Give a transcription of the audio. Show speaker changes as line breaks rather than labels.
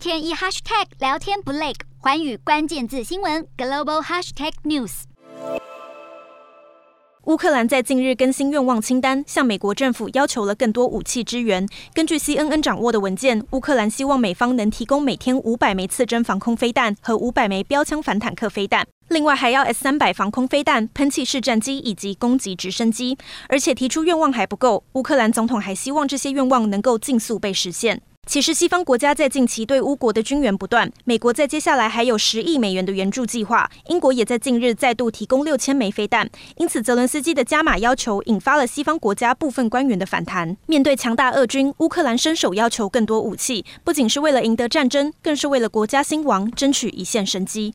天一 hashtag 聊天不累，寰宇关键字新闻 global hashtag news。
乌克兰在近日更新愿望清单，向美国政府要求了更多武器支援。根据 CNN 掌握的文件，乌克兰希望美方能提供每天五百枚次针防空飞弹和五百枚标枪反坦克飞弹，另外还要 S 三百防空飞弹、喷气式战机以及攻击直升机。而且提出愿望还不够，乌克兰总统还希望这些愿望能够尽速被实现。其实，西方国家在近期对乌国的军援不断，美国在接下来还有十亿美元的援助计划，英国也在近日再度提供六千枚飞弹。因此，泽伦斯基的加码要求引发了西方国家部分官员的反弹。面对强大俄军，乌克兰伸手要求更多武器，不仅是为了赢得战争，更是为了国家兴亡争取一线生机。